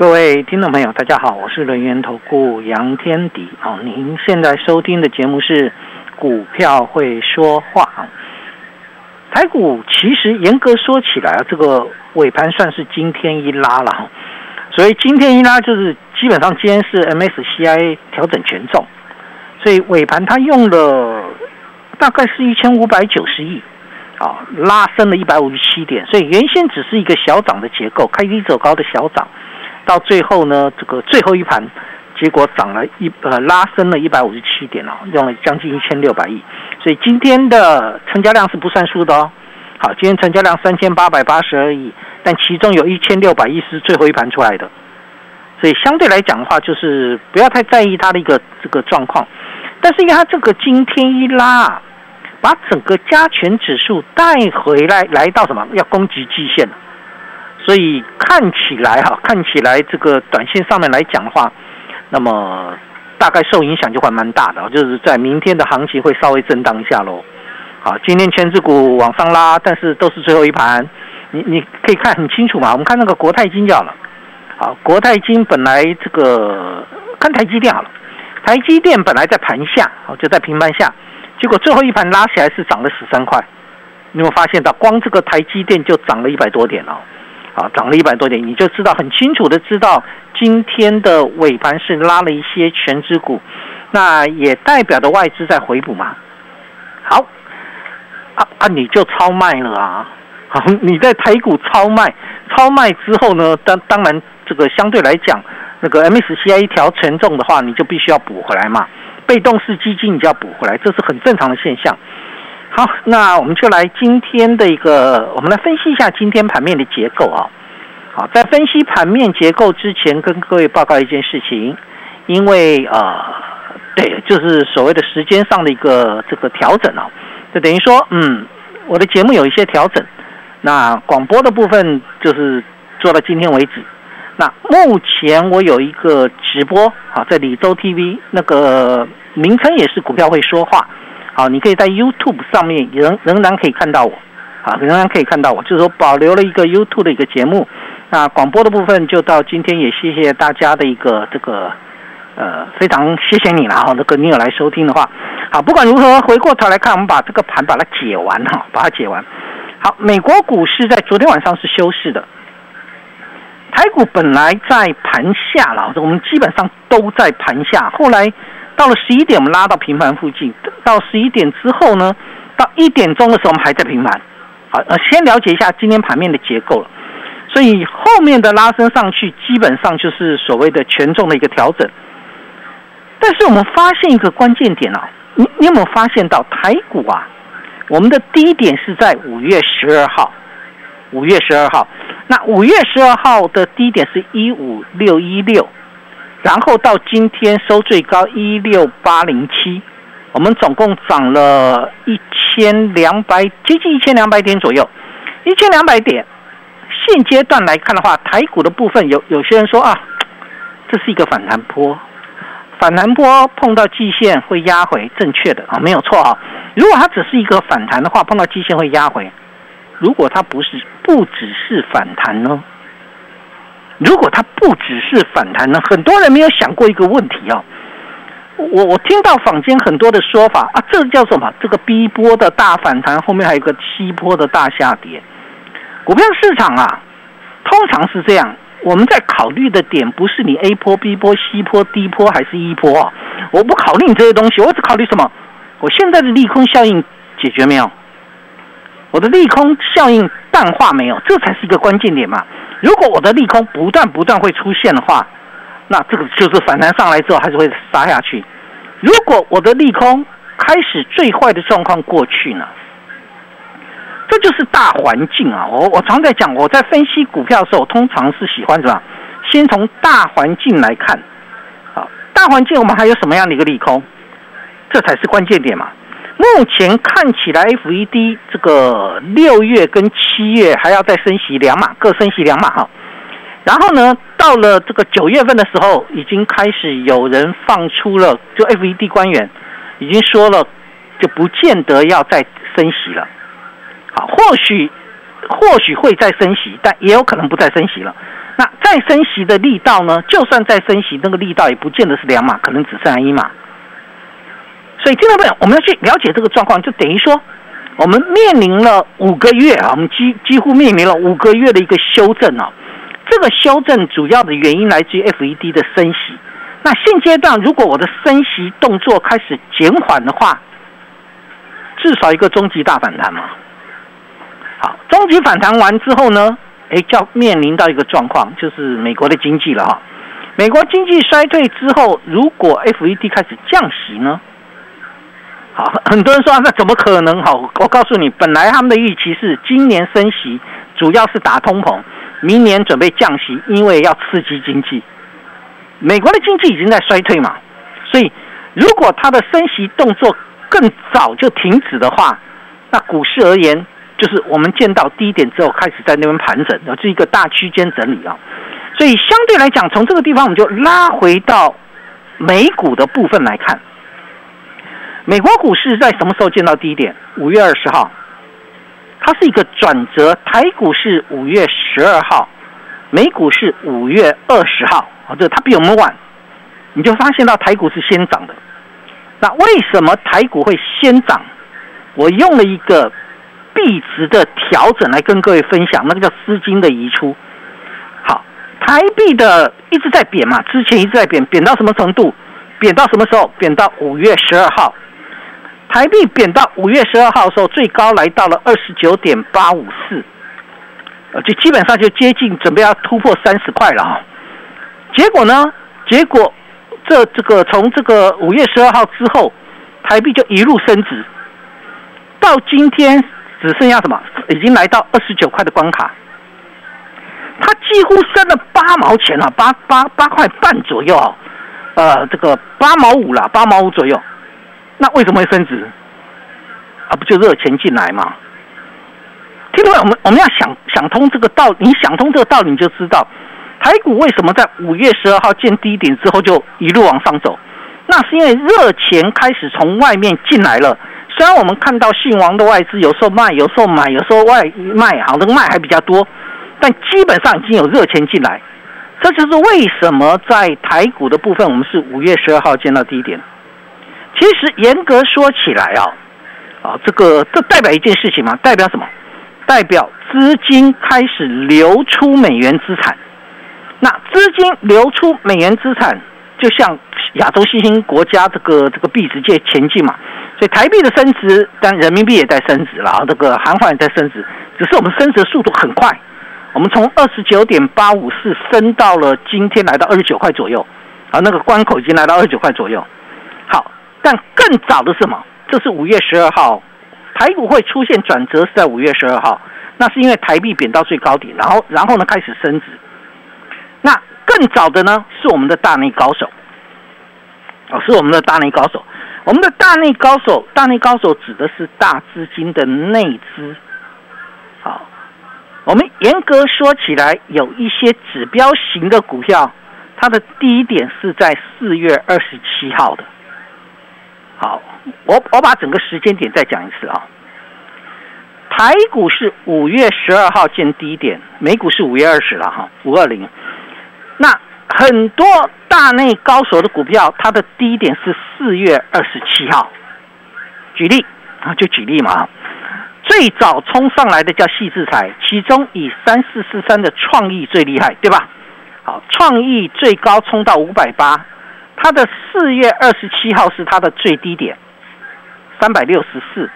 各位听众朋友，大家好，我是人源投顾杨天迪。哦，您现在收听的节目是《股票会说话》。台股其实严格说起来啊，这个尾盘算是今天一拉了。所以今天一拉就是基本上今天是 MSCI 调整权重，所以尾盘它用了大概是一千五百九十亿，啊，拉升了一百五十七点。所以原先只是一个小涨的结构，开低走高的小涨。到最后呢，这个最后一盘，结果涨了一呃拉升了一百五十七点哦，用了将近一千六百亿，所以今天的成交量是不算数的哦。好，今天成交量三千八百八十二亿，但其中有一千六百亿是最后一盘出来的，所以相对来讲的话，就是不要太在意它的一个这个状况。但是因为它这个今天一拉，把整个加权指数带回来，来到什么？要攻击季线了。所以看起来哈，看起来这个短线上面来讲的话，那么大概受影响就会蛮大的，就是在明天的行情会稍微震荡一下喽。好，今天全指股往上拉，但是都是最后一盘，你你可以看很清楚嘛。我们看那个国泰金就好了。好，国泰金本来这个看台积电好了，台积电本来在盘下，好就在平盘下，结果最后一盘拉起来是涨了十三块，你有发现到光这个台积电就涨了一百多点哦。啊，涨了一百多点，你就知道很清楚的知道，今天的尾盘是拉了一些全指股，那也代表着外资在回补嘛。好，啊啊，你就超卖了啊！好，你在台股超卖，超卖之后呢，当当然这个相对来讲，那个 MSCI 调权重的话，你就必须要补回来嘛。被动式基金你就要补回来，这是很正常的现象。好，那我们就来今天的一个，我们来分析一下今天盘面的结构啊。好，在分析盘面结构之前，跟各位报告一件事情，因为呃，对，就是所谓的时间上的一个这个调整啊，就等于说，嗯，我的节目有一些调整，那广播的部分就是做到今天为止。那目前我有一个直播啊，在李州 TV 那个名称也是股票会说话。好，你可以在 YouTube 上面仍仍然可以看到我，啊，仍然可以看到我，就是说保留了一个 YouTube 的一个节目。那广播的部分就到今天，也谢谢大家的一个这个呃，非常谢谢你了哈。那个你有来收听的话，好，不管如何，回过头来看，我们把这个盘把它解完哈，把它解完。好，美国股市在昨天晚上是休市的，台股本来在盘下了，我们基本上都在盘下，后来。到了十一点，我们拉到平盘附近。到十一点之后呢，到一点钟的时候，我们还在平盘。好，呃，先了解一下今天盘面的结构了。所以后面的拉升上去，基本上就是所谓的权重的一个调整。但是我们发现一个关键点啊，你你有没有发现到台股啊？我们的低点是在五月十二号，五月十二号。那五月十二号的低点是一五六一六。然后到今天收最高一六八零七，我们总共涨了一千两百，接近一千两百点左右，一千两百点。现阶段来看的话，台股的部分有有些人说啊，这是一个反弹波，反弹波碰到季线会压回，正确的啊，没有错啊。如果它只是一个反弹的话，碰到季线会压回。如果它不是，不只是反弹呢？如果它不只是反弹呢？很多人没有想过一个问题啊。我我听到坊间很多的说法啊，这叫什么？这个 B 波的大反弹后面还有个 C 波的大下跌。股票市场啊，通常是这样。我们在考虑的点不是你 A 波、B 波、C 波、D 波还是 E 波啊？我不考虑你这些东西，我只考虑什么？我现在的利空效应解决没有？我的利空效应淡化没有？这才是一个关键点嘛。如果我的利空不断不断会出现的话，那这个就是反弹上来之后还是会杀下去。如果我的利空开始最坏的状况过去呢，这就是大环境啊！我我常在讲，我在分析股票的时候，通常是喜欢什么？先从大环境来看，啊，大环境我们还有什么样的一个利空？这才是关键点嘛。目前看起来，FED 这个六月跟七月还要再升息两码，各升息两码哈。然后呢，到了这个九月份的时候，已经开始有人放出了，就 FED 官员已经说了，就不见得要再升息了。好，或许或许会再升息，但也有可能不再升息了。那再升息的力道呢？就算再升息，那个力道也不见得是两码，可能只剩下一码。所以，听到没有？我们要去了解这个状况，就等于说，我们面临了五个月啊，我们几几乎面临了五个月的一个修正啊。这个修正主要的原因来自于 FED 的升息。那现阶段，如果我的升息动作开始减缓的话，至少一个终极大反弹嘛。好，终极反弹完之后呢，哎，就要面临到一个状况，就是美国的经济了哈。美国经济衰退之后，如果 FED 开始降息呢？很多人说那怎么可能？好，我告诉你，本来他们的预期是今年升息主要是打通膨，明年准备降息，因为要刺激经济。美国的经济已经在衰退嘛，所以如果它的升息动作更早就停止的话，那股市而言，就是我们见到低点之后开始在那边盘整，然后是一个大区间整理啊。所以相对来讲，从这个地方我们就拉回到美股的部分来看。美国股市在什么时候见到低点？五月二十号，它是一个转折。台股是五月十二号，美股是五月二十号。啊，这它比我们晚，你就发现到台股是先涨的。那为什么台股会先涨？我用了一个币值的调整来跟各位分享，那个叫资金的移出。好，台币的一直在贬嘛，之前一直在贬，贬到什么程度？贬到什么时候？贬到五月十二号。台币贬到五月十二号的时候，最高来到了二十九点八五四，就基本上就接近准备要突破三十块了啊。结果呢？结果这这个从这个五月十二号之后，台币就一路升值，到今天只剩下什么？已经来到二十九块的关卡，它几乎升了八毛钱了，八八八块半左右啊，呃，这个八毛五了，八毛五左右。那为什么会升值？啊，不就热钱进来吗？听懂没？我们我们要想想通这个道，你想通这个道理，你就知道台股为什么在五月十二号见低点之后就一路往上走。那是因为热钱开始从外面进来了。虽然我们看到姓王的外资有时候卖，有时候买，有时候外卖，好的卖还比较多，但基本上已经有热钱进来。这就是为什么在台股的部分，我们是五月十二号见到低点。其实严格说起来啊，啊，这个这代表一件事情嘛？代表什么？代表资金开始流出美元资产。那资金流出美元资产，就像亚洲新兴国家这个这个币值界前进嘛。所以台币的升值，但人民币也在升值了，这个韩元也在升值。只是我们升值的速度很快，我们从二十九点八五四升到了今天来到二十九块左右，啊，那个关口已经来到二十九块左右。但更早的是什么？这是五月十二号，台股会出现转折是在五月十二号，那是因为台币贬到最高点，然后然后呢开始升值。那更早的呢是我们的大内高手，哦，是我们的大内高手。我们的大内高手，大内高手指的是大资金的内资。好，我们严格说起来，有一些指标型的股票，它的低点是在四月二十七号的。好，我我把整个时间点再讲一次啊。台股是五月十二号见低点，美股是五月二十了哈，五二零。那很多大内高手的股票，它的低点是四月二十七号。举例啊，就举例嘛。最早冲上来的叫细制裁，其中以三四四三的创意最厉害，对吧？好，创意最高冲到五百八。它的四月二十七号是它的最低点，三百六十四，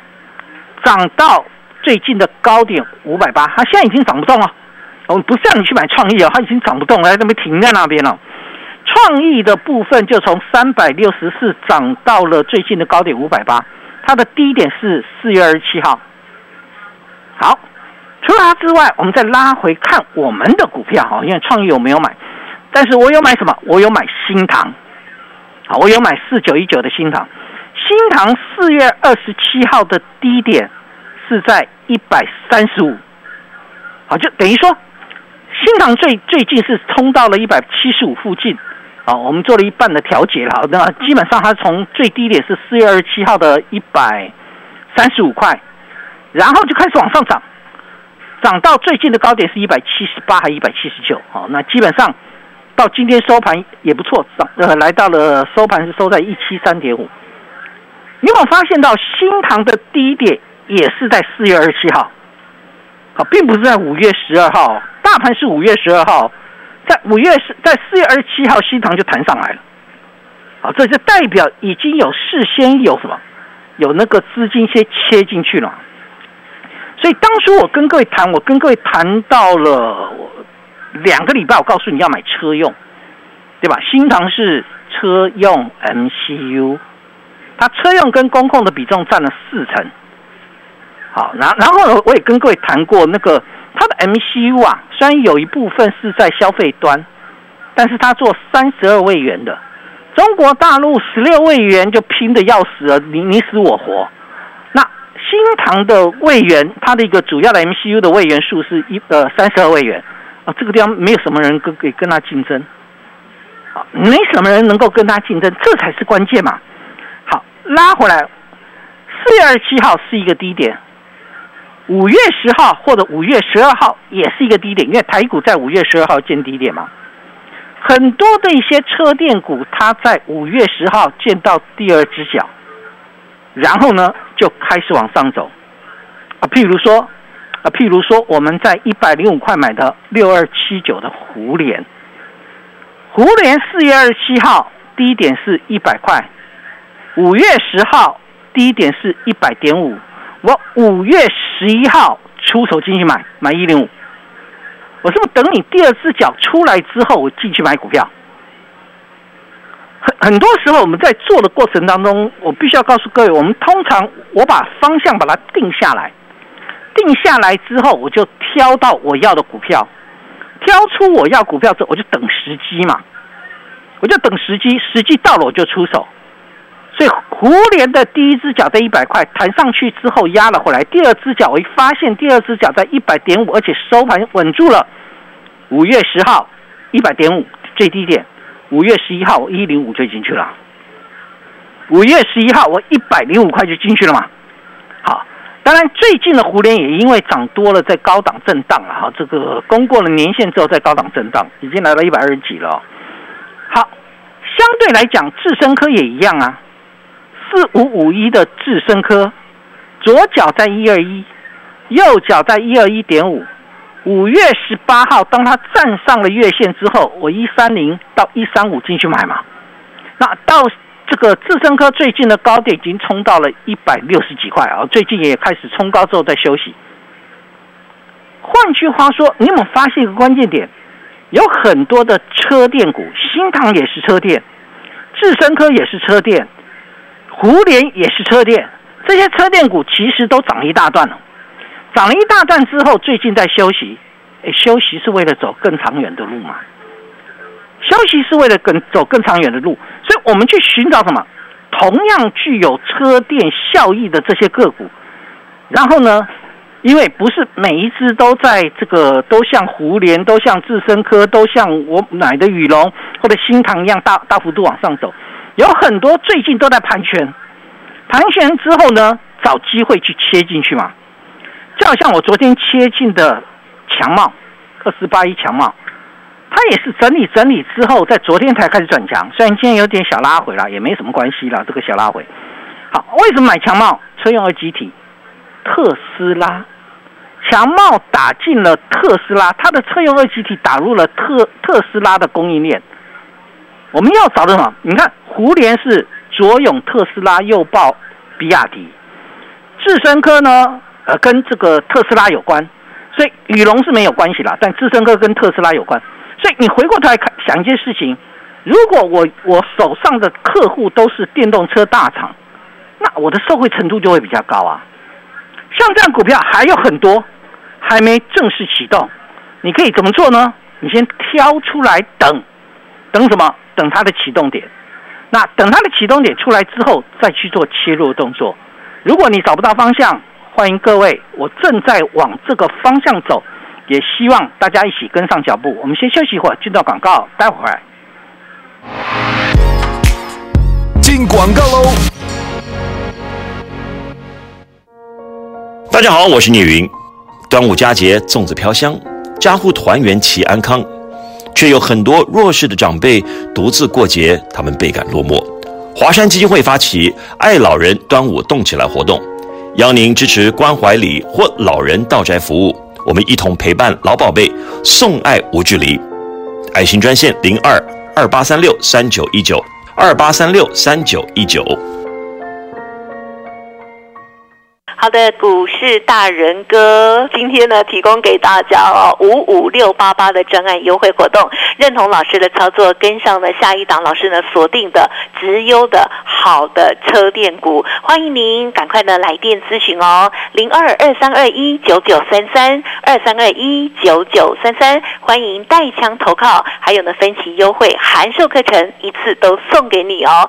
涨到最近的高点五百八，它现在已经涨不动了。我们不是让你去买创意哦，它已经涨不动了，它没停在那边了。创意的部分就从三百六十四涨到了最近的高点五百八，它的低点是四月二十七号。好，除了它之外，我们再拉回看我们的股票哈，因为创意我没有买，但是我有买什么？我有买新塘。好，我有买四九一九的新塘，新塘四月二十七号的低点是在一百三十五，好，就等于说新塘最最近是冲到了一百七十五附近，啊，我们做了一半的调节了，那基本上它从最低点是四月二十七号的一百三十五块，然后就开始往上涨，涨到最近的高点是一百七十八还一百七十九，好，那基本上。到今天收盘也不错，涨呃来到了收盘是收在一七三点五。你有没有发现到新塘的低点也是在四月二十七号？好，并不是在五月十二号，大盘是五月十二号，在五月十在四月二十七号新塘就弹上来了。好，这就代表已经有事先有什么有那个资金先切进去了。所以当初我跟各位谈，我跟各位谈到了。两个礼拜，我告诉你要买车用，对吧？新唐是车用 MCU，它车用跟工控的比重占了四成。好，然然后呢，我也跟各位谈过那个它的 MCU 啊，虽然有一部分是在消费端，但是它做三十二位元的，中国大陆十六位元就拼的要死了，你你死我活。那新唐的位元，它的一个主要的 MCU 的位元数是一呃三十二位元。啊，这个地方没有什么人跟可以跟他竞争，啊，没什么人能够跟他竞争，这才是关键嘛。好，拉回来，四月二十七号是一个低点，五月十号或者五月十二号也是一个低点，因为台股在五月十二号见低点嘛。很多的一些车电股，它在五月十号见到第二只脚，然后呢就开始往上走，啊，譬如说。啊，譬如说，我们在一百零五块买的六二七九的胡联，胡联四月二十七号低点是一百块，五月十号低点是一百点五，我五月十一号出手进去买，买一零五，我是不是等你第二只脚出来之后，我进去买股票？很很多时候我们在做的过程当中，我必须要告诉各位，我们通常我把方向把它定下来。定下来之后，我就挑到我要的股票，挑出我要股票之后，我就等时机嘛，我就等时机，时机到了我就出手。所以，胡联的第一只脚在一百块弹上去之后压了回来，第二只脚我一发现第二只脚在一百点五，而且收盘稳住了。五月十号一百点五最低点，五月十一号一零五就进去了，五月十一号我一百零五块就进去了嘛。当然，最近的胡联也因为涨多了，在高档震荡了哈。这个攻过了年线之后，在高档震荡，已经来到一百二十几了。好，相对来讲，智深科也一样啊。四五五一的智深科，左脚在一二一，右脚在一二一点五。五月十八号，当它站上了月线之后，我一三零到一三五进去买嘛。那到。这个智深科最近的高点已经冲到了一百六十几块啊，最近也开始冲高之后在休息。换句话说，你有没有发现一个关键点？有很多的车电股，新唐也是车电，智深科也是车电，胡联也是车电，这些车电股其实都涨了一大段了。涨了一大段之后，最近在休息，哎，休息是为了走更长远的路嘛？休息是为了更走更长远的路，所以我们去寻找什么同样具有车电效益的这些个股。然后呢，因为不是每一只都在这个都像胡联、都像智深科、都像我买的宇龙或者新唐一样大大幅度往上走，有很多最近都在盘旋。盘旋之后呢，找机会去切进去嘛。就好像我昨天切进的强茂二四八一强茂。它也是整理整理之后，在昨天才开始转强，虽然今天有点小拉回了，也没什么关系了。这个小拉回，好，为什么买强茂？车用二集体，特斯拉，强茂打进了特斯拉，它的车用二集体打入了特特斯拉的供应链。我们要找的什么？你看，胡联是左拥特斯拉，右抱比亚迪，智深科呢？呃，跟这个特斯拉有关，所以宇龙是没有关系啦，但智深科跟特斯拉有关。所以你回过头来看想一件事情，如果我我手上的客户都是电动车大厂，那我的受惠程度就会比较高啊。像这样股票还有很多还没正式启动，你可以怎么做呢？你先挑出来等，等什么？等它的启动点。那等它的启动点出来之后，再去做切入动作。如果你找不到方向，欢迎各位，我正在往这个方向走，也希望大家一起跟上脚步。我们先休息一会儿，进到广告，待会儿进广告喽。大家好，我是聂云。端午佳节，粽子飘香，家户团圆齐安康，却有很多弱势的长辈独自过节，他们倍感落寞。华山基金会发起“爱老人端午动起来”活动。邀您支持关怀礼或老人到宅服务，我们一同陪伴老宝贝，送爱无距离。爱心专线零二二八三六三九一九二八三六三九一九。好的，股市大人哥，今天呢提供给大家哦五五六八八的专案优惠活动，认同老师的操作，跟上了下一档老师呢锁定的直优的好的车电股，欢迎您赶快呢来电咨询哦，零二二三二一九九三三二三二一九九三三，欢迎带枪投靠，还有呢分期优惠函授课程一次都送给你哦。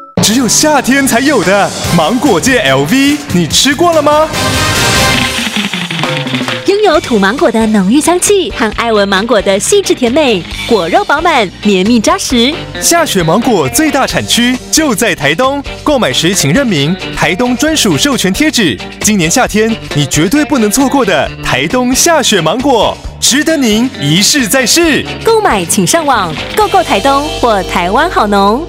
只有夏天才有的芒果界 LV，你吃过了吗？拥有土芒果的浓郁香气和爱文芒果的细致甜美，果肉饱满，绵密扎实。下雪芒果最大产区就在台东，购买时请认明台东专属授权贴纸。今年夏天你绝对不能错过的台东下雪芒果，值得您一试再试。购买请上网购购台东或台湾好农。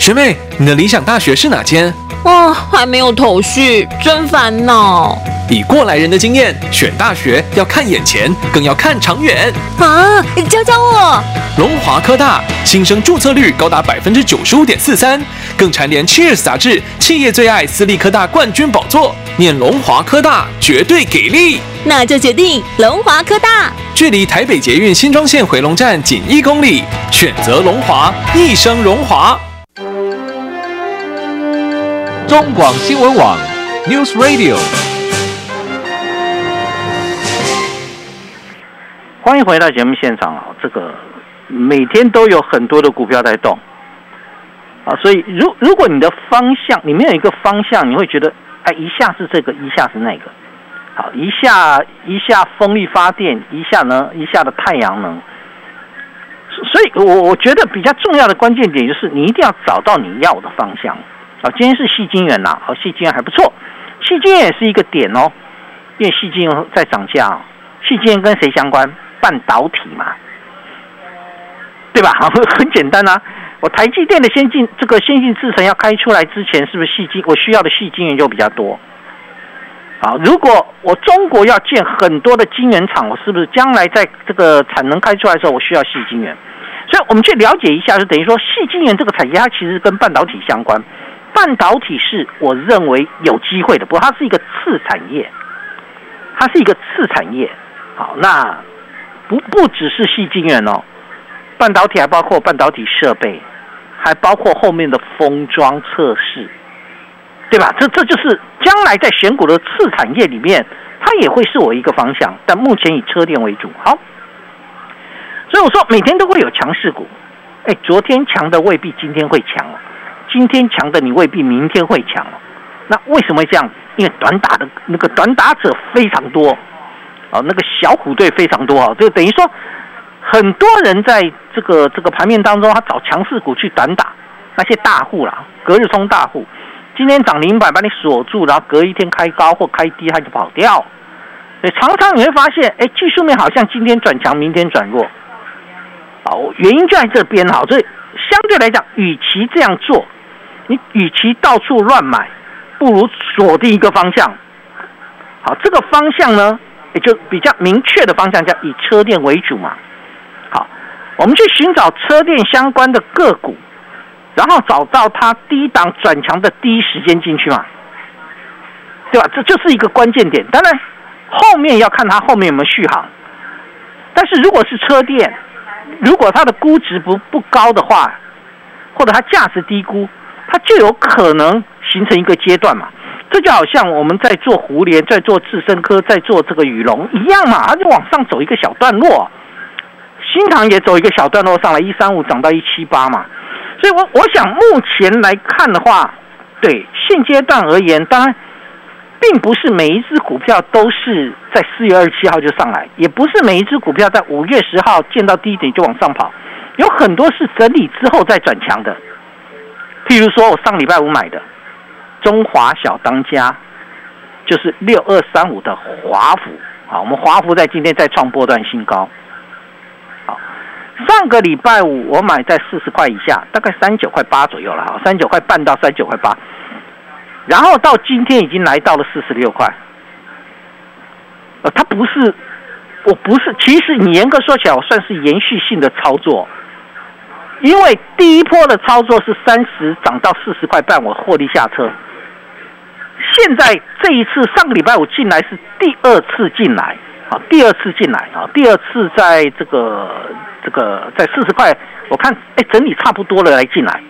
学妹，你的理想大学是哪间？哦，还没有头绪，真烦恼。以过来人的经验，选大学要看眼前，更要看长远。啊，教教我！龙华科大新生注册率高达百分之九十五点四三，更蝉联《Cheers》杂志企业最爱私立科大冠军宝座。念龙华科大绝对给力，那就决定龙华科大。距离台北捷运新庄线回龙站仅一公里，选择龙华，一生荣华。中广新闻网，News Radio。欢迎回到节目现场啊！这个每天都有很多的股票在动啊，所以如如果你的方向你没有一个方向，你会觉得哎，一下是这个，一下是那个，好，一下一下风力发电，一下呢一下的太阳能，所以我我觉得比较重要的关键点就是你一定要找到你要的方向。啊，今天是细晶元呐，好，细晶元还不错，细晶元也是一个点哦，因为细晶元在涨价，细晶元跟谁相关？半导体嘛，对吧？好，很简单啊，我台积电的先进这个先进制程要开出来之前，是不是细晶我需要的细晶元就比较多？好，如果我中国要建很多的晶圆厂，我是不是将来在这个产能开出来的时候，我需要细晶元？所以我们去了解一下，就等于说细晶元这个产业，它其实跟半导体相关。半导体是我认为有机会的，不过它是一个次产业，它是一个次产业。好，那不不只是细晶圆哦，半导体还包括半导体设备，还包括后面的封装测试，对吧？这这就是将来在选股的次产业里面，它也会是我一个方向。但目前以车电为主。好，所以我说每天都会有强势股，哎，昨天强的未必今天会强。今天强的你未必明天会强那为什么这样？因为短打的那个短打者非常多，啊，那个小虎队非常多啊，就等于说很多人在这个这个盘面当中，他找强势股去短打那些大户啦，隔日冲大户，今天涨零百把你锁住，然后隔一天开高或开低他就跑掉。所以常常你会发现，哎，技术面好像今天转强，明天转弱，哦，原因就在这边哈，所以相对来讲，与其这样做。你与其到处乱买，不如锁定一个方向。好，这个方向呢，也就比较明确的方向，叫以车电为主嘛。好，我们去寻找车电相关的个股，然后找到它低档转强的第一时间进去嘛，对吧？这就是一个关键点。当然，后面要看它后面有没有续航。但是如果是车店，如果它的估值不不高的话，或者它价值低估，它就有可能形成一个阶段嘛。这就好像我们在做湖联，在做智深科，在做这个羽龙一样嘛，它就往上走一个小段落。新塘也走一个小段落上来，一三五涨到一七八嘛。所以，我我想目前来看的话，对现阶段而言，当然并不是每一只股票都是在四月二十七号就上来，也不是每一只股票在五月十号见到低点就往上跑，有很多是整理之后再转强的。譬如说我上礼拜五买的中华小当家，就是六二三五的华孚啊，我们华孚在今天再创波段新高。好上个礼拜五我买在四十块以下，大概三九块八左右了哈，三九块半到三九块八，然后到今天已经来到了四十六块。呃，它不是，我不是，其实你严格说起来，我算是延续性的操作，因为第一波的操作是三十涨到四十块半，我获利下车。现在这一次上个礼拜五进来是第二次进来。啊，第二次进来啊，第二次在这个这个在四十块，我看哎整理差不多了来进来。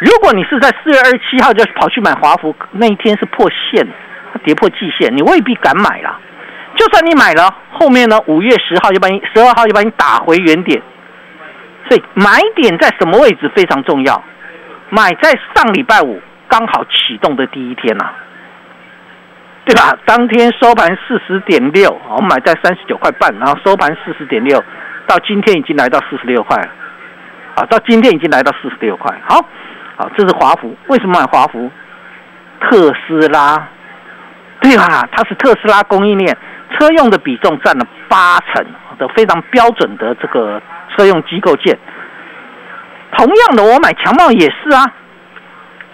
如果你是在四月二十七号就跑去买华孚，那一天是破线，跌破季线，你未必敢买了。就算你买了，后面呢五月十号就把你十二号就把你打回原点。所以买点在什么位置非常重要，买在上礼拜五刚好启动的第一天呐。对吧？当天收盘四十点六，我们买在三十九块半，然后收盘四十点六，到今天已经来到四十六块，啊，到今天已经来到四十六块。好，好，这是华孚。为什么买华孚？特斯拉，对吧？它是特斯拉供应链，车用的比重占了八成的非常标准的这个车用机构建。同样的，我买强茂也是啊。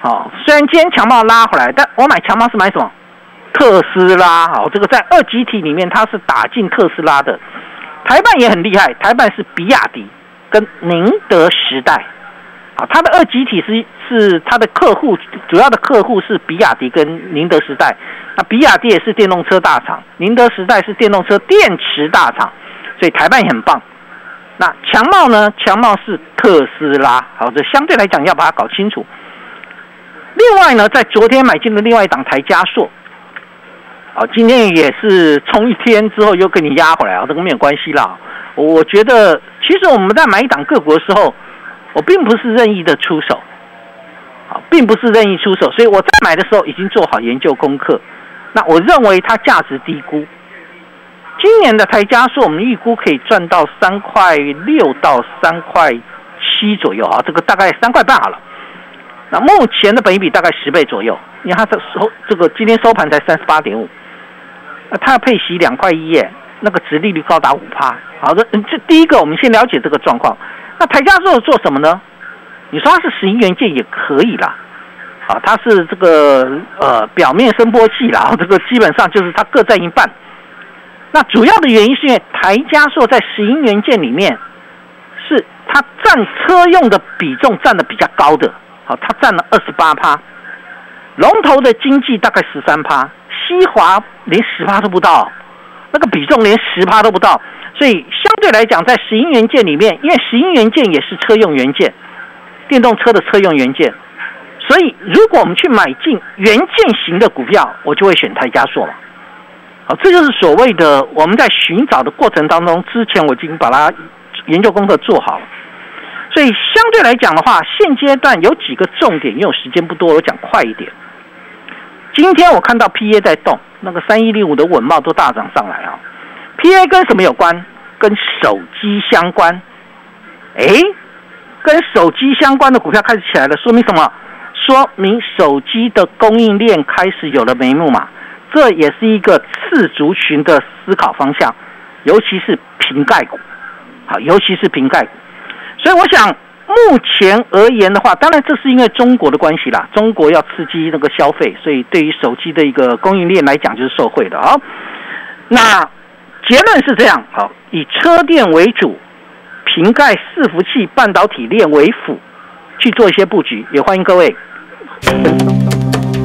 好，虽然今天强茂拉回来，但我买强茂是买什么？特斯拉，好，这个在二级体里面它是打进特斯拉的。台办也很厉害，台办是比亚迪跟宁德时代，啊，它的二级体是是它的客户主要的客户是比亚迪跟宁德时代。那比亚迪也是电动车大厂，宁德时代是电动车电池大厂，所以台办也很棒。那强茂呢？强茂是特斯拉，好，这相对来讲要把它搞清楚。另外呢，在昨天买进的另外一档台加硕。啊，今天也是冲一天之后又跟你压回来啊，这个没有关系啦。我觉得其实我们在买一档个股的时候，我并不是任意的出手，啊，并不是任意出手，所以我在买的时候已经做好研究功课。那我认为它价值低估。今年的台加速我们预估可以赚到三块六到三块七左右啊，这个大概三块半好了。那目前的本益比大概十倍左右，因为它这收这个今天收盘才三十八点五。那它要配息两块一耶，那个值利率高达五趴。好的，这第一个我们先了解这个状况。那台加速做什么呢？你说它是石英元件也可以啦，啊，它是这个呃表面声波器啦，这个基本上就是它各占一半。那主要的原因是因为台加速在石英元件里面是它占车用的比重占的比较高的，好，它占了二十八趴，龙头的经济大概十三趴。西华连十趴都不到，那个比重连十趴都不到，所以相对来讲，在石英元件里面，因为石英元件也是车用元件，电动车的车用元件，所以如果我们去买进元件型的股票，我就会选台加硕嘛。好，这就是所谓的我们在寻找的过程当中，之前我已经把它研究功课做好了，所以相对来讲的话，现阶段有几个重点，因为时间不多，我讲快一点。今天我看到 P A 在动，那个三一零五的稳茂都大涨上来啊。P A 跟什么有关？跟手机相关。哎，跟手机相关的股票开始起来了，说明什么？说明手机的供应链开始有了眉目嘛。这也是一个次族群的思考方向，尤其是瓶盖股，好，尤其是瓶盖股。所以我想。目前而言的话，当然这是因为中国的关系啦，中国要刺激那个消费，所以对于手机的一个供应链来讲就是受惠的啊。那结论是这样，好，以车电为主瓶盖伺服器半导体链为辅，去做一些布局，也欢迎各位。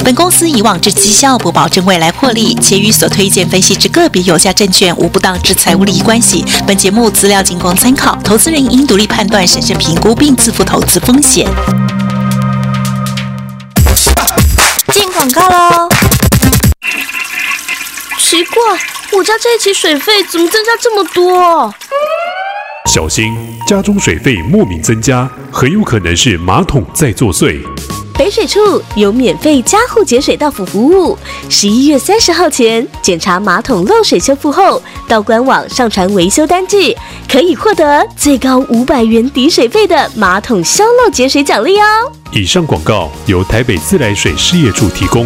本公司以往之绩效不保证未来获利，且与所推荐分析之个别有价证券无不当之财务利益关系。本节目资料仅供参考，投资人应独立判断、审慎评估并自负投资风险。进广告喽！奇怪，我家这一期水费怎么增加这么多？小心，家中水费莫名增加，很有可能是马桶在作祟。北水处有免费加护节水到府服务，十一月三十号前检查马桶漏水修复后，到官网上传维修单据，可以获得最高五百元抵水费的马桶消漏节水奖励哦。以上广告由台北自来水事业处提供。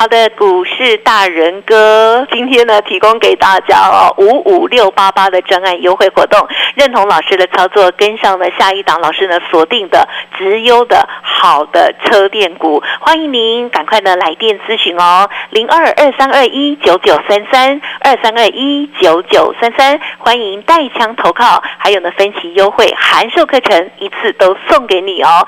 好的，股市大人哥，今天呢提供给大家哦五五六八八的专案优惠活动，认同老师的操作，跟上了下一档老师呢锁定的直优的好的车电股，欢迎您赶快呢来电咨询哦，零二二三二一九九三三二三二一九九三三，欢迎带枪投靠，还有呢分期优惠函授课程一次都送给你哦，